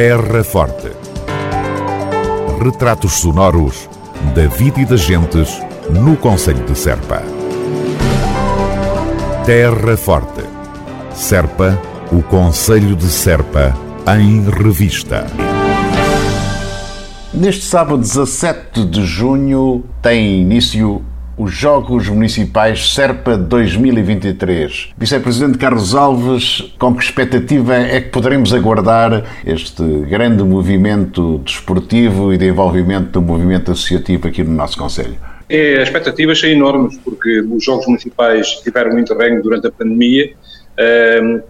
Terra Forte. Retratos sonoros da vida e das gentes no Conselho de Serpa. Terra Forte. Serpa, o Conselho de Serpa, em revista. Neste sábado 17 de junho tem início os Jogos Municipais Serpa 2023. Vice-Presidente Carlos Alves, com que expectativa é que poderemos aguardar este grande movimento desportivo e de envolvimento do movimento associativo aqui no nosso Conselho? É, as expectativas são enormes, porque os Jogos Municipais tiveram um interregno durante a pandemia.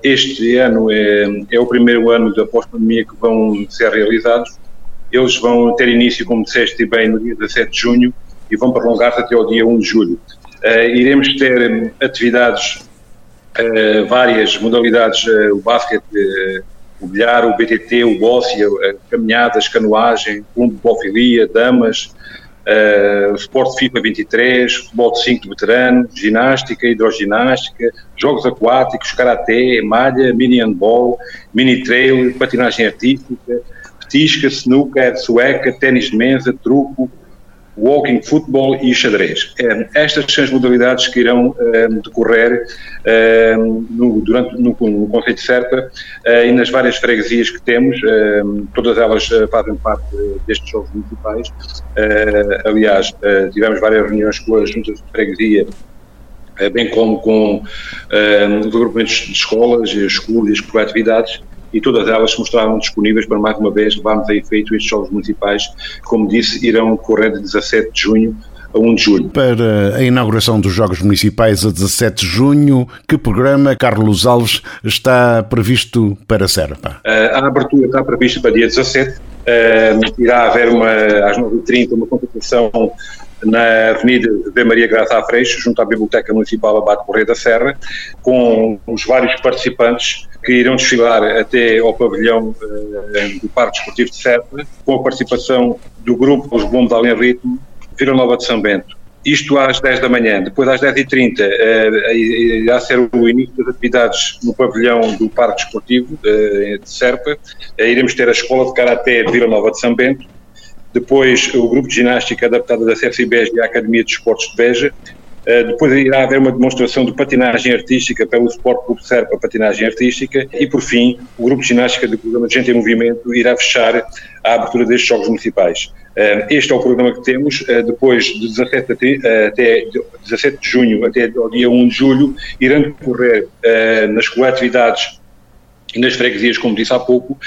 Este ano é, é o primeiro ano da pós-pandemia que vão ser realizados. Eles vão ter início, como disseste bem, no dia 17 de junho e vão prolongar-se até ao dia 1 de julho. Uh, iremos ter um, atividades, uh, várias modalidades, uh, o basquete, o bilhar, o BTT, o bócia, caminhadas, canoagem, lumbofilia, damas, uh, Sport FIFA 23, futebol de 5 de veterano, ginástica, hidroginástica, jogos aquáticos, karaté, malha, mini handball, mini trail, patinagem artística, petisca, snooker, sueca, ténis de mesa, truco, walking, futebol e xadrez. Estas são as modalidades que irão decorrer no, durante, no, no de Serpa eh, e nas várias freguesias que temos, todas elas eh, fazem parte destes jogos municipais. Eh, aliás, tivemos várias reuniões com as juntas de freguesia bem como com os agrupamentos de escolas, escolas e coletividades, e todas elas se mostraram disponíveis para mais uma vez levarmos a efeito estes Jogos Municipais, como disse, irão correr de 17 de junho a 1 de julho. Para a inauguração dos Jogos Municipais a 17 de junho, que programa, Carlos Alves, está previsto para a Serpa? A abertura está prevista para dia 17. irá haver uma, às 9h30 uma competição na Avenida de Maria Graça à Freixo, junto à Biblioteca Municipal Abate Correia da Serra, com os vários participantes que irão desfilar até ao pavilhão uh, do Parque Desportivo de Serpa, com a participação do grupo Os Bombos Além Ritmo, Vila Nova de São Bento. Isto às 10 da manhã. Depois, às 10h30, uh, irá ser o início das atividades no pavilhão do Parque Desportivo uh, de Serpa. Uh, iremos ter a Escola de Karaté de Vila Nova de São Bento. Depois, o grupo de ginástica adaptado da CFCBES e a Academia de Esportes de Beja. Uh, depois irá haver uma demonstração de patinagem artística pelo Sport Clube Serpa Patinagem Artística e, por fim, o grupo de ginástica do programa de Gente em Movimento irá fechar a abertura destes Jogos Municipais. Uh, este é o programa que temos. Uh, depois, de 17 até, até 17 de junho até ao dia 1 de julho, irão decorrer nas coletividades nas freguesias, como disse há pouco,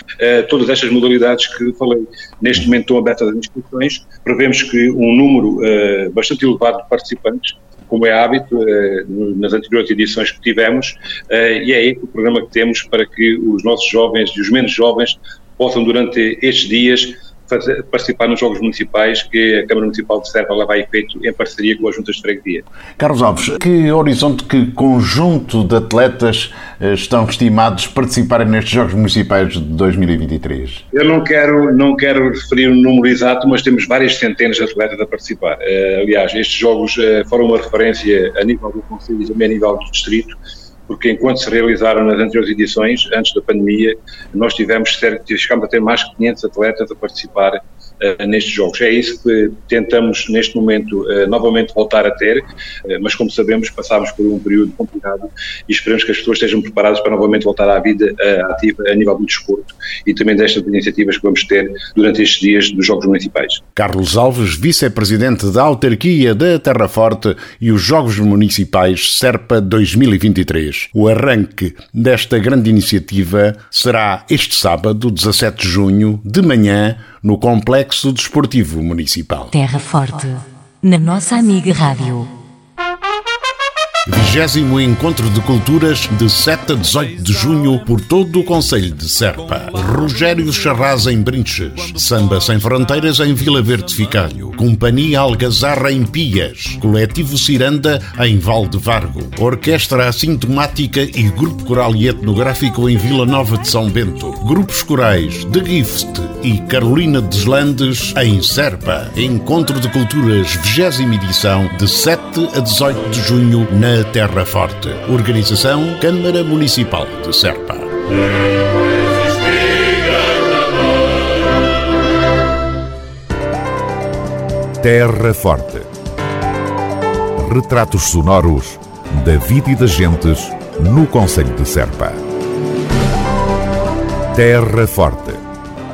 todas estas modalidades que falei. Neste momento estão abertas as inscrições, prevemos que um número bastante elevado de participantes como é hábito eh, nas anteriores edições que tivemos, eh, e é esse o programa que temos para que os nossos jovens e os menos jovens possam, durante estes dias, fazer, participar nos Jogos Municipais que a Câmara Municipal de Serra leva a efeito em parceria com as Juntas de Freguesia. Carlos Alves, que horizonte, que conjunto de atletas eh, estão estimados participarem nestes Jogos Municipais de 2023? Eu não quero, não quero referir um número exato, mas temos várias centenas de atletas a participar. Uh, aliás, estes Jogos uh, foram uma referência a nível do Conselho e também a nível do Distrito, porque enquanto se realizaram nas anteriores edições, antes da pandemia, nós tivemos certo, chegamos a ter mais de 500 atletas a participar nestes jogos. É isso que tentamos neste momento uh, novamente voltar a ter, uh, mas como sabemos passámos por um período complicado e esperamos que as pessoas estejam preparadas para novamente voltar à vida ativa a nível do desporto e também destas iniciativas que vamos ter durante estes dias dos Jogos Municipais. Carlos Alves, vice-presidente da autarquia da Terra Forte e os Jogos Municipais Serpa 2023. O arranque desta grande iniciativa será este sábado, 17 de junho, de manhã, no Complexo Desportivo Municipal. Terra Forte, na nossa amiga Rádio. Vigésimo Encontro de Culturas de 7 a 18 de junho por todo o Conselho de Serpa. Rogério Charraz em Brinches. Samba Sem Fronteiras em Vila Verde Ficalho. Companhia Algazarra em Pias. Coletivo Ciranda em Valde Vargo. Orquestra Assintomática e Grupo Coral e Etnográfico em Vila Nova de São Bento. Grupos corais The Gift e Carolina Deslandes, em Serpa. Encontro de Culturas, 20 edição, de 7 a 18 de junho, na Terra Forte. Organização Câmara Municipal de Serpa. Terra Forte. Retratos sonoros da vida e das gentes no Conselho de Serpa. Terra Forte